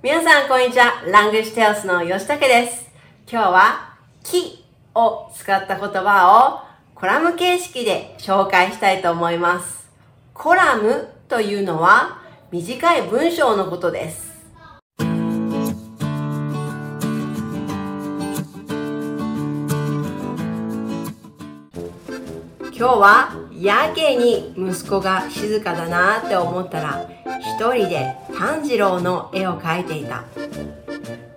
皆さん、こんにちは。ラングシテオスの吉武です。今日は、きを使った言葉をコラム形式で紹介したいと思います。コラムというのは短い文章のことです。今日はやけに息子が静かだなって思ったら一人で炭治郎の絵を描いていた。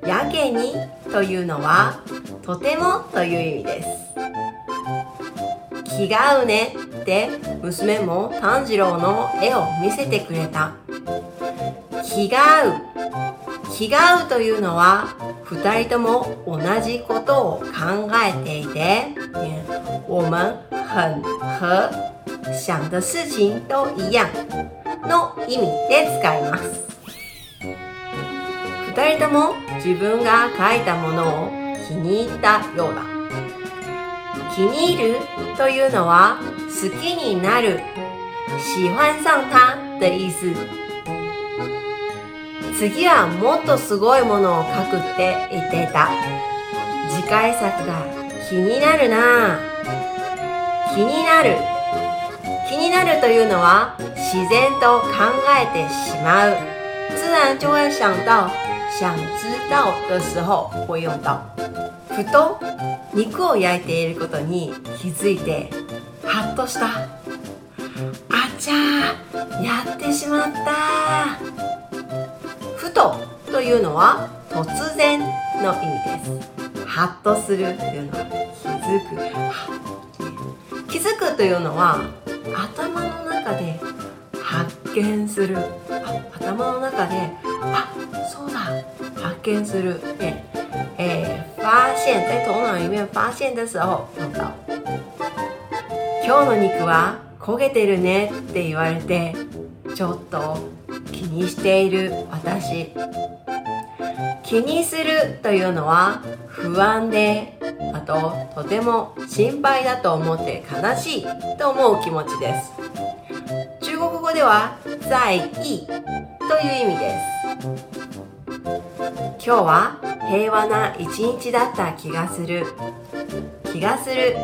やけにというのはとてもという意味です。気が合うねって娘も炭治郎の絵を見せてくれた。気が合う。気が合うというのは二人とも同じことを考えていて我们很和想的事情都一样。の意味で使います。二人とも自分が書いたものを気に入ったようだ。気に入るというのは好きになる喜欢上他的意思。次はもっとすごいものを書くって言っていた。次回作が気になるな気になる。気になるというのは自然と考えてしまう。自然就会想到想知道的時候会用到。ふと肉を焼いていることに気づいてハッとした。あちゃーやってしまった。ふとというのは突然の意味です。ハッとするというのは気づく。気づくというのは頭の中で発見する。頭の中であそうだ。発見する。ええー、发现在头脑里面发现的时候用到今日の肉は焦げてるね。って言われてちょっと気にしている。私。気にするというのは不安であととても心配だと思って悲しいと思う気持ちです。中国語では在意という意味です。今日は平和な一日だった気がする。気がする。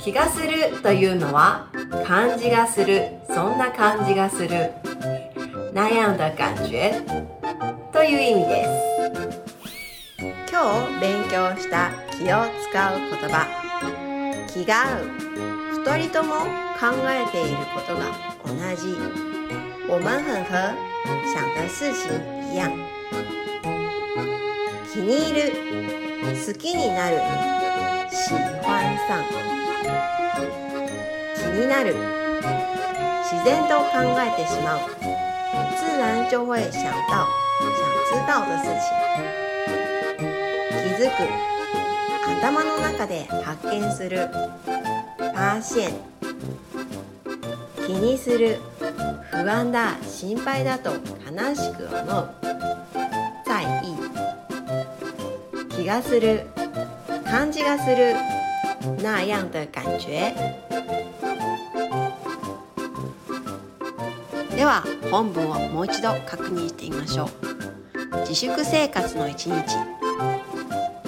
気がするというのは感じがする。そんな感じがする。那样的感觉という意味です。今日勉強した気を使う言葉。気が合う。二人とも考えていることが同じ。我们很和想的事情一样。気に入る。好きになる。喜欢上。気になる。自然と考えてしまう。自然就会想到想知道的事情。づく頭の中で発見する发現気にする不安だ心配だと悲しく思う在意気がする感じがする那样的感觉では本文をもう一度確認してみましょう。自粛生活の一日。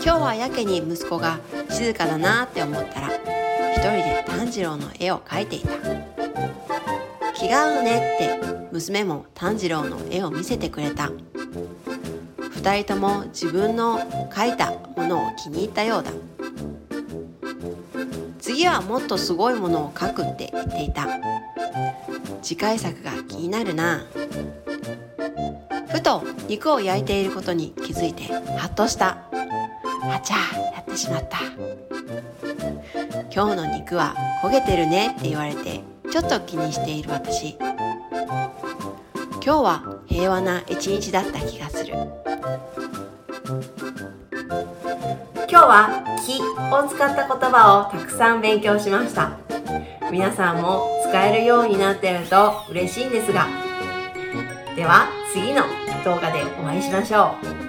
今日はやけに息子が静かだなって思ったら一人で炭治郎の絵を描いていた。気が合うねって娘も炭治郎の絵を見せてくれた。二人とも自分の描いたものを気に入ったようだ。次はもっとすごいものを描くって言っていた。次回作が気になるな。ふと肉を焼いていることに気づいてハッとした。あちゃやってしまった。今日の肉は焦げてるねって言われてちょっと気にしている私。今日は平和な一日だった気がする。今日は「気」を使った言葉をたくさん勉強しました。皆さんも使えるようになってると嬉しいんですが。では次の動画でお会いしましょう。